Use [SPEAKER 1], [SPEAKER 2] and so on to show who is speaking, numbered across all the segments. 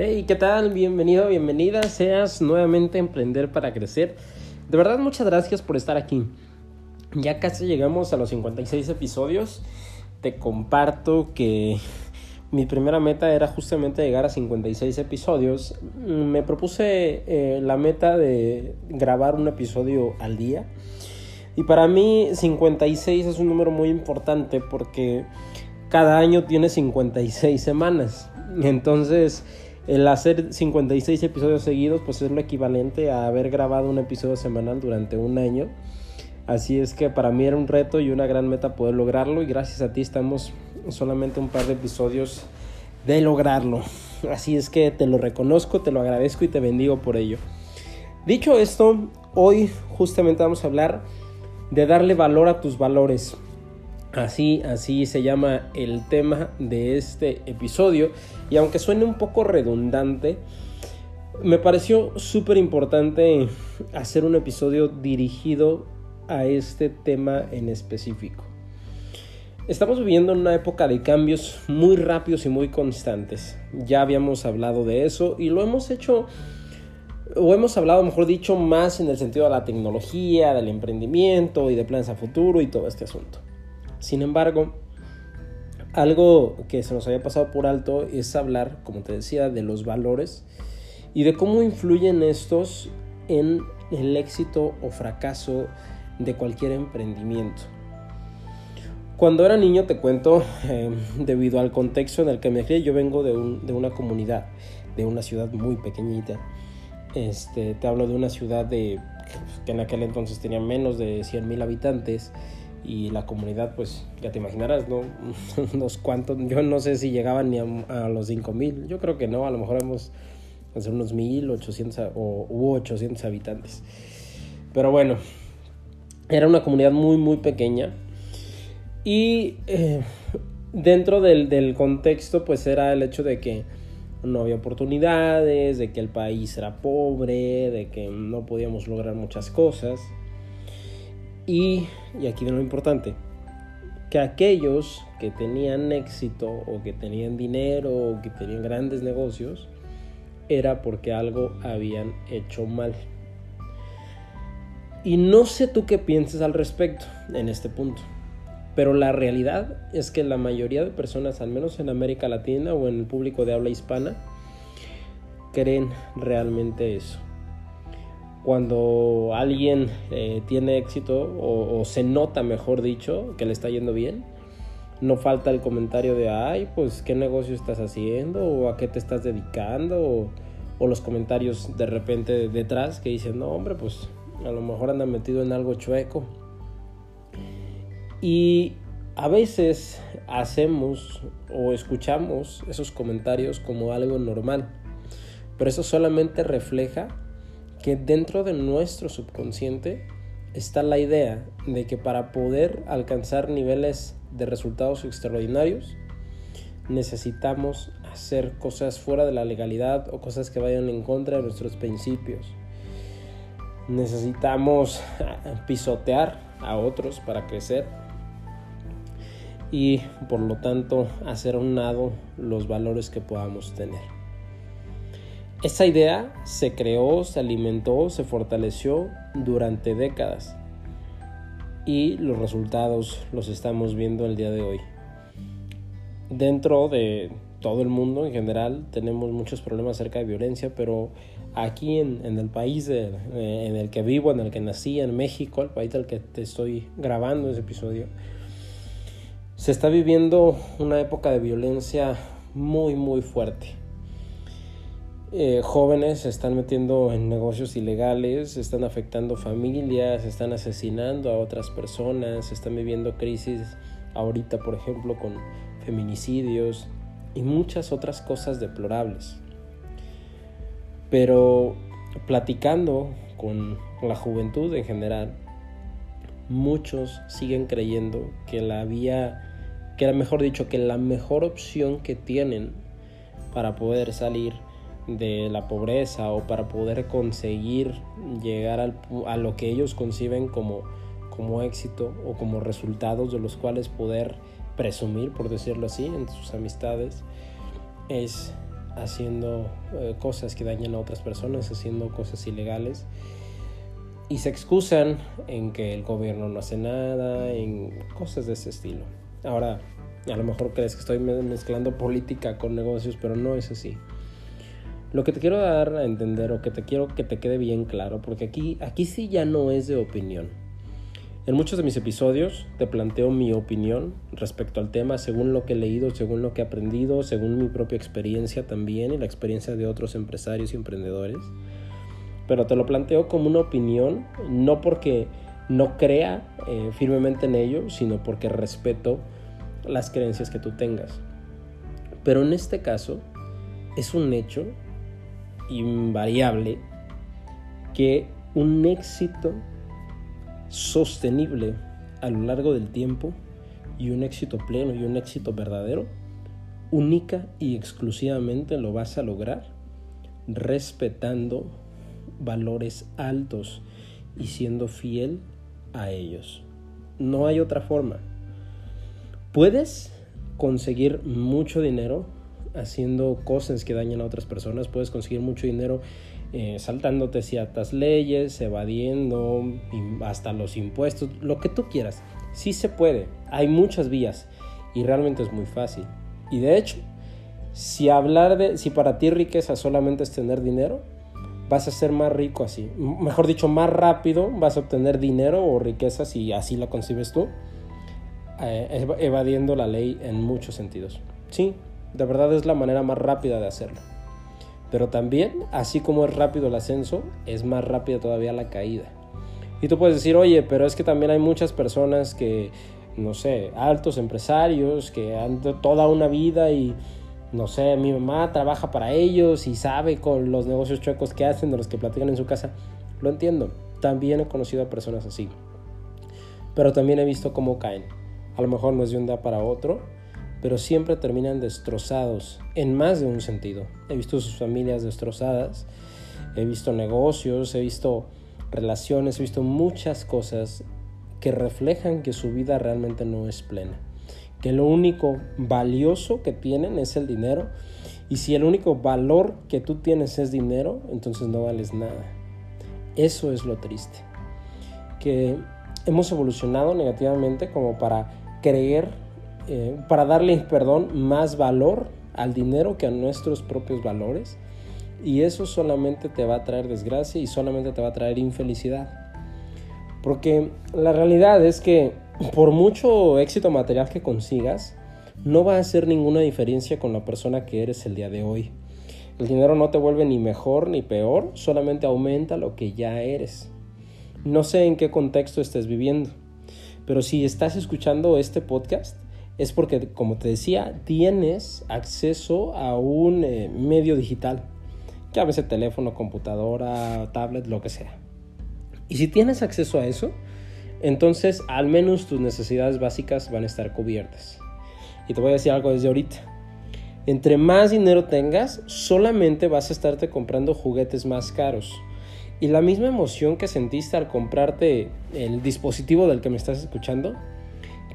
[SPEAKER 1] Hey, ¿qué tal? Bienvenido, bienvenida. Seas nuevamente Emprender para Crecer. De verdad, muchas gracias por estar aquí. Ya casi llegamos a los 56 episodios. Te comparto que mi primera meta era justamente llegar a 56 episodios. Me propuse eh, la meta de grabar un episodio al día. Y para mí 56 es un número muy importante porque cada año tiene 56 semanas. Entonces el hacer 56 episodios seguidos pues es lo equivalente a haber grabado un episodio semanal durante un año. Así es que para mí era un reto y una gran meta poder lograrlo y gracias a ti estamos solamente un par de episodios de lograrlo. Así es que te lo reconozco, te lo agradezco y te bendigo por ello. Dicho esto, hoy justamente vamos a hablar de darle valor a tus valores. Así, así se llama el tema de este episodio. Y aunque suene un poco redundante, me pareció súper importante hacer un episodio dirigido a este tema en específico. Estamos viviendo en una época de cambios muy rápidos y muy constantes. Ya habíamos hablado de eso y lo hemos hecho, o hemos hablado, mejor dicho, más en el sentido de la tecnología, del emprendimiento y de planes a futuro y todo este asunto. Sin embargo, algo que se nos había pasado por alto es hablar, como te decía, de los valores y de cómo influyen estos en el éxito o fracaso de cualquier emprendimiento. Cuando era niño, te cuento, eh, debido al contexto en el que me crié, yo vengo de, una comunidad, de una ciudad muy pequeñita. Este, te hablo de una ciudad de, que en aquel entonces tenía menos de 100.000 habitantes y la comunidad, pues ya te imaginarás, ¿no? Unos cuantos, yo no sé si llegaban ni a, los 5000, yo creo que no, a lo mejor hemos hacer unos 1800 o hubo 800 habitantes. Pero bueno, era una comunidad muy, muy pequeña. Y eh, dentro del, del, contexto, pues era el hecho de que no había oportunidades, de que el país era pobre, de que no podíamos lograr muchas cosas. Y, y aquí viene lo importante, que aquellos que tenían éxito o que tenían dinero o que tenían grandes negocios, era porque algo habían hecho mal. Y no sé tú qué piensas al respecto en este punto, pero la realidad es que la mayoría de personas, al menos en América Latina o en el público de habla hispana, creen realmente eso cuando alguien eh, tiene éxito o, se nota, mejor dicho, que le está yendo bien, no falta el comentario de, ay, pues, ¿qué negocio estás haciendo? ¿O a qué te estás dedicando? O, o los comentarios de repente detrás que dicen, no, hombre, pues, a lo mejor anda metido en algo chueco. Y a veces hacemos o escuchamos esos comentarios como algo normal, pero eso solamente refleja que dentro de nuestro subconsciente está la idea de que para poder alcanzar niveles de resultados extraordinarios necesitamos hacer cosas fuera de la legalidad o cosas que vayan en contra de nuestros principios. Necesitamos pisotear a otros para crecer y por lo tanto hacer a un lado los valores que podamos tener. Esa idea se creó, se alimentó, se fortaleció durante décadas y los resultados los estamos viendo el día de hoy. Dentro de todo el mundo en general tenemos muchos problemas acerca de violencia, pero aquí en, el país en el que vivo, en el que nací, en México, el país del que te estoy grabando ese episodio, se está viviendo una época de violencia muy, muy fuerte eh, jóvenes se están metiendo en negocios ilegales, están afectando familias, están asesinando a otras personas, están viviendo crisis ahorita, por ejemplo, con feminicidios y muchas otras cosas deplorables. Pero platicando con la juventud en general, muchos siguen creyendo que la vía, que era mejor dicho, que la mejor opción que tienen para poder salir de la pobreza o para poder conseguir llegar al, a lo que ellos conciben como, como éxito o como resultados de los cuales poder presumir, por decirlo así, en sus amistades, es haciendo eh, cosas que dañan a otras personas, haciendo cosas ilegales. Y se excusan en que el gobierno no hace nada, en cosas de ese estilo. Ahora, a lo mejor crees que estoy mezclando política con negocios, pero no es así. Lo que te quiero dar a entender o que te quiero que te quede bien claro, porque aquí, aquí sí ya no es de opinión. En muchos de mis episodios te planteo mi opinión respecto al tema según lo que he leído, según lo que he aprendido, según mi propia experiencia también y la experiencia de otros empresarios y emprendedores. Pero te lo planteo como una opinión, no porque no crea eh, firmemente en ello, sino porque respeto las creencias que tú tengas. Pero en este caso es un hecho invariable que un éxito sostenible a lo largo del tiempo y un éxito pleno y un éxito verdadero, única y exclusivamente lo vas a lograr respetando valores altos y siendo fiel a ellos. No hay otra forma. Puedes conseguir mucho dinero haciendo cosas que dañan a otras personas, puedes conseguir mucho dinero eh, saltándote ciertas leyes, evadiendo hasta los impuestos, lo que tú quieras. Sí se puede, hay muchas vías y realmente es muy fácil. Y de hecho, si hablar de, si para ti riqueza solamente es tener dinero, vas a ser más rico así. Mejor dicho, más rápido vas a obtener dinero o riqueza si así la concibes tú, eh, evadiendo la ley en muchos sentidos. Sí, de verdad es la manera más rápida de hacerlo. Pero también, así como es rápido el ascenso, es más rápida todavía la caída. Y tú puedes decir, oye, pero es que también hay muchas personas que, no sé, altos empresarios que han toda una vida y, no sé, mi mamá trabaja para ellos y sabe con los negocios chuecos que hacen, de los que platican en su casa. Lo entiendo. También he conocido a personas así. Pero también he visto cómo caen. A lo mejor no es de un día para otro, pero siempre terminan destrozados en más de un sentido. He visto sus familias destrozadas, he visto negocios, he visto relaciones, he visto muchas cosas que reflejan que su vida realmente no es plena, que lo único valioso que tienen es el dinero y si el único valor que tú tienes es dinero, entonces no vales nada. Eso es lo triste, que hemos evolucionado negativamente como para creer eh, para darle, perdón, más valor al dinero que a nuestros propios valores. Y eso solamente te va a traer desgracia y solamente te va a traer infelicidad. Porque la realidad es que por mucho éxito material que consigas, no va a hacer ninguna diferencia con la persona que eres el día de hoy. El dinero no te vuelve ni mejor ni peor, solamente aumenta lo que ya eres. No sé en qué contexto estés viviendo, pero si estás escuchando este podcast, es porque, como te decía, tienes acceso a un eh, medio digital, llámese teléfono, computadora, tablet, lo que sea. Y si tienes acceso a eso, entonces al menos tus necesidades básicas van a estar cubiertas. Y te voy a decir algo desde ahorita. Entre más dinero tengas, solamente vas a estarte comprando juguetes más caros. Y la misma emoción que sentiste al comprarte el dispositivo del que me estás escuchando,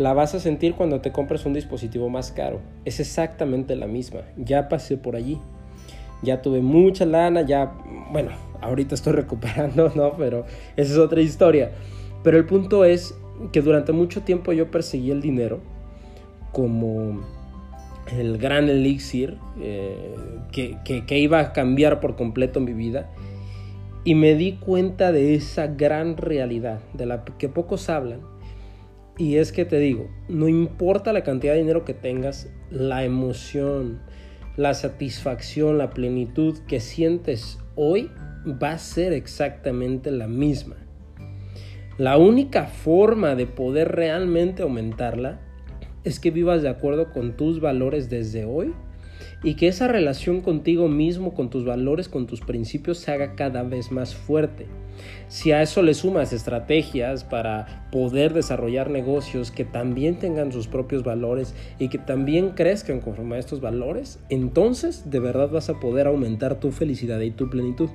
[SPEAKER 1] la vas a sentir cuando te compres un dispositivo más caro. Es exactamente la misma. Ya pasé por allí. Ya tuve mucha lana, ya, bueno, ahorita estoy recuperando, ¿no? Pero esa es otra historia. Pero el punto es que durante mucho tiempo yo perseguí el dinero como el gran elixir eh, que, que iba a cambiar por completo mi vida. Y me di cuenta de esa gran realidad, de la que pocos hablan, y es que te digo, no importa la cantidad de dinero que tengas, la emoción, la satisfacción, la plenitud que sientes hoy va a ser exactamente la misma. La única forma de poder realmente aumentarla es que vivas de acuerdo con tus valores desde hoy y que esa relación contigo mismo, con tus valores, con tus principios se haga cada vez más fuerte. Si a eso le sumas estrategias para poder desarrollar negocios que también tengan sus propios valores y que también crezcan conforme a estos valores, entonces de verdad vas a poder aumentar tu felicidad y tu plenitud.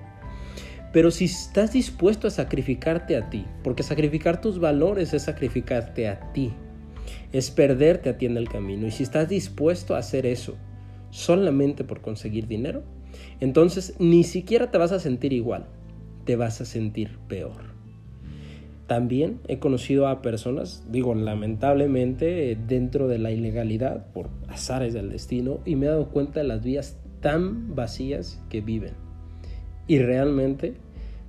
[SPEAKER 1] Pero si estás dispuesto a sacrificarte a ti, porque sacrificar tus valores es sacrificarte a ti, es perderte a ti en el camino. Y si estás dispuesto a hacer eso solamente por conseguir dinero, entonces ni siquiera te vas a sentir igual, te vas a sentir peor. También he conocido a personas, digo lamentablemente, dentro de la ilegalidad por azares del destino y me he dado cuenta de las vías tan vacías que viven. Y realmente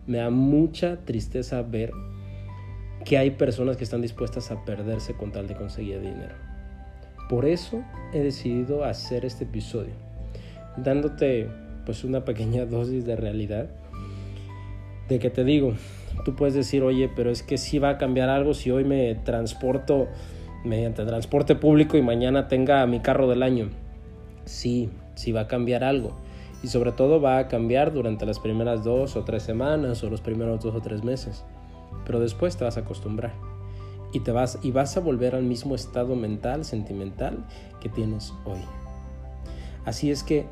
[SPEAKER 1] me da mucha tristeza ver que hay personas que están dispuestas a perderse con tal de conseguir dinero. Por eso he decidido hacer este episodio, dándote pues una pequeña dosis de realidad de que te digo, tú puedes decir, oye, pero es que si va a cambiar algo si hoy me transporto mediante transporte público y mañana tenga mi carro del año. Sí, sí va a cambiar algo y sobre todo va a cambiar durante las primeras dos o tres semanas o los primeros dos o tres meses. Pero después te vas a acostumbrar y te vas y vas a volver al mismo estado mental, sentimental que tienes hoy. Así es que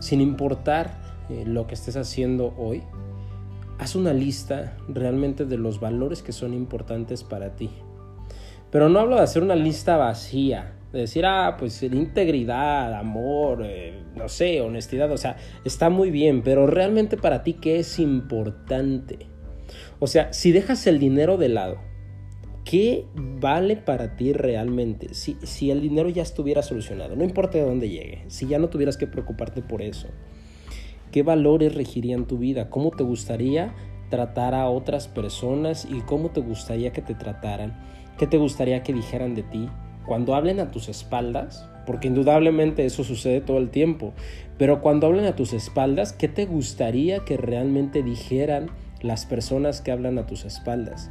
[SPEAKER 1] sin importar eh, lo que estés haciendo hoy, haz una lista realmente de los valores que son importantes para ti. Pero no hablo de hacer una lista vacía, de decir, ah, pues integridad, amor, eh, no sé, honestidad, o sea, está muy bien, pero realmente para ti, ¿qué es importante? O sea, si dejas el dinero de lado, ¿qué vale para ti realmente? Si, si el dinero ya estuviera solucionado, no importa de dónde llegue, si ya no tuvieras que preocuparte por eso, ¿qué valores regirían tu vida? ¿Cómo te gustaría tratar a otras personas y cómo te gustaría que te trataran? ¿Qué te gustaría que dijeran de ti? cuando hablen a tus espaldas, porque indudablemente eso sucede todo el tiempo, pero cuando hablen a tus espaldas, ¿qué te gustaría que realmente dijeran las personas que hablan a tus espaldas?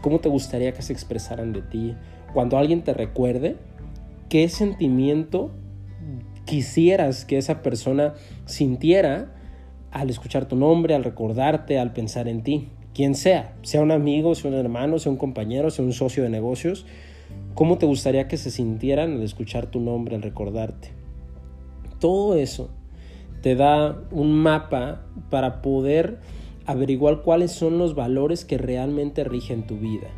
[SPEAKER 1] ¿Cómo te gustaría que se expresaran de ti? Cuando alguien te recuerde, ¿qué sentimiento quisieras que esa persona sintiera al escuchar tu nombre, al recordarte, al pensar en ti? Quien sea, sea un amigo, sea un hermano, sea un compañero, sea un socio de negocios, ¿Cómo te gustaría que se sintieran al escuchar tu nombre, al recordarte? Todo eso te da un mapa para poder averiguar cuáles son los valores que realmente rigen tu vida.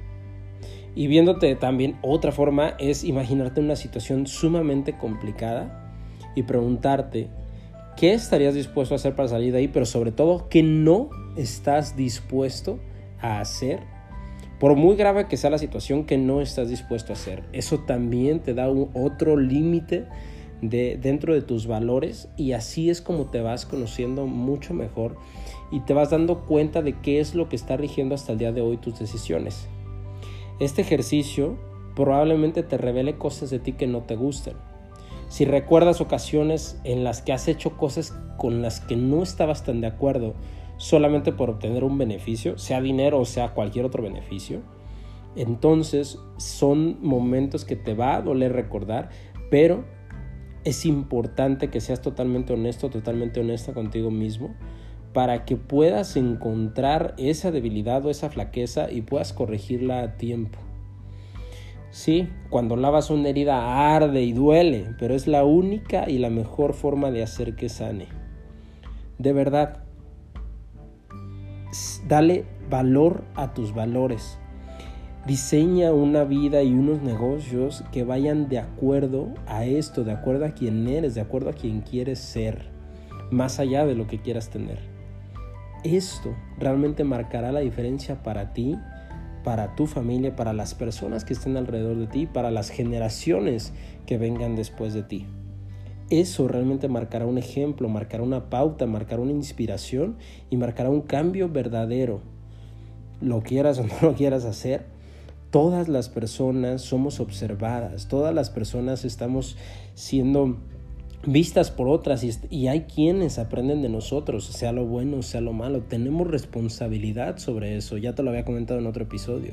[SPEAKER 1] Y viéndote también otra forma es imaginarte una situación sumamente complicada y preguntarte qué estarías dispuesto a hacer para salir de ahí, pero sobre todo qué no estás dispuesto a hacer por muy grave que sea la situación que no estás dispuesto a hacer. Eso también te da un otro límite de, dentro de tus valores y así es como te vas conociendo mucho mejor y te vas dando cuenta de qué es lo que está rigiendo hasta el día de hoy tus decisiones. Este ejercicio probablemente te revele cosas de ti que no te gustan. Si recuerdas ocasiones en las que has hecho cosas con las que no estabas tan de acuerdo, solamente por obtener un beneficio, sea dinero o sea cualquier otro beneficio, entonces son momentos que te va a doler recordar, pero es importante que seas totalmente honesto, totalmente honesta contigo mismo para que puedas encontrar esa debilidad o esa flaqueza y puedas corregirla a tiempo. Sí, cuando lavas una herida arde y duele, pero es la única y la mejor forma de hacer que sane. De verdad, dale valor a tus valores. Diseña una vida y unos negocios que vayan de acuerdo a esto, de acuerdo a quién eres, de acuerdo a quién quieres ser, más allá de lo que quieras tener. Esto realmente marcará la diferencia para ti, para tu familia, para las personas que estén alrededor de ti, para las generaciones que vengan después de ti eso realmente marcará un ejemplo, marcará una pauta, marcará una inspiración y marcará un cambio verdadero. Lo quieras o no lo quieras hacer, todas las personas somos observadas, todas las personas estamos siendo vistas por otras y, hay quienes aprenden de nosotros, sea lo bueno, sea lo malo. Tenemos responsabilidad sobre eso, ya te lo había comentado en otro episodio.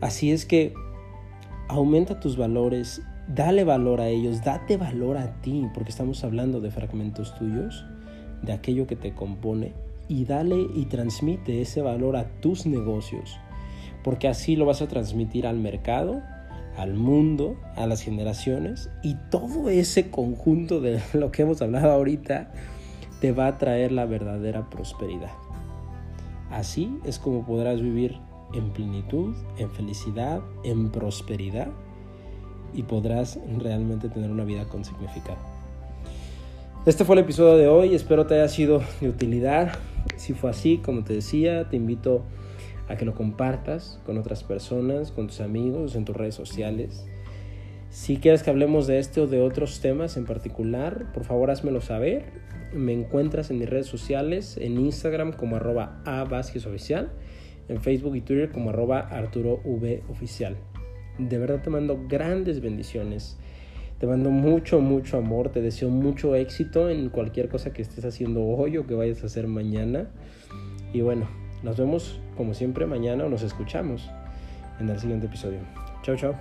[SPEAKER 1] Así es que aumenta tus valores dale valor a ellos, date valor a ti, porque estamos hablando de fragmentos tuyos, de aquello que te compone, y dale y transmite ese valor a tus negocios, porque así lo vas a transmitir al mercado, al mundo, a las generaciones, y todo ese conjunto de lo que hemos hablado ahorita te va a traer la verdadera prosperidad. Así es como podrás vivir en plenitud, en felicidad, en prosperidad y podrás realmente tener una vida con significado. Este fue el episodio de hoy, espero te haya sido de utilidad. Si fue así, como te decía, te invito a que lo compartas con otras personas, con tus amigos, en tus redes sociales. Si quieres que hablemos de este o de otros temas en particular, por favor házmelo saber. Me encuentras en mis redes sociales, en Instagram como arroba a Oficial, en Facebook y Twitter como arroba Arturo Oficial. De verdad te mando grandes bendiciones. Te mando mucho, mucho amor. Te deseo mucho éxito en cualquier cosa que estés haciendo hoy o que vayas a hacer mañana. Y bueno, nos vemos como siempre mañana o nos escuchamos en el siguiente episodio. Chao, chao.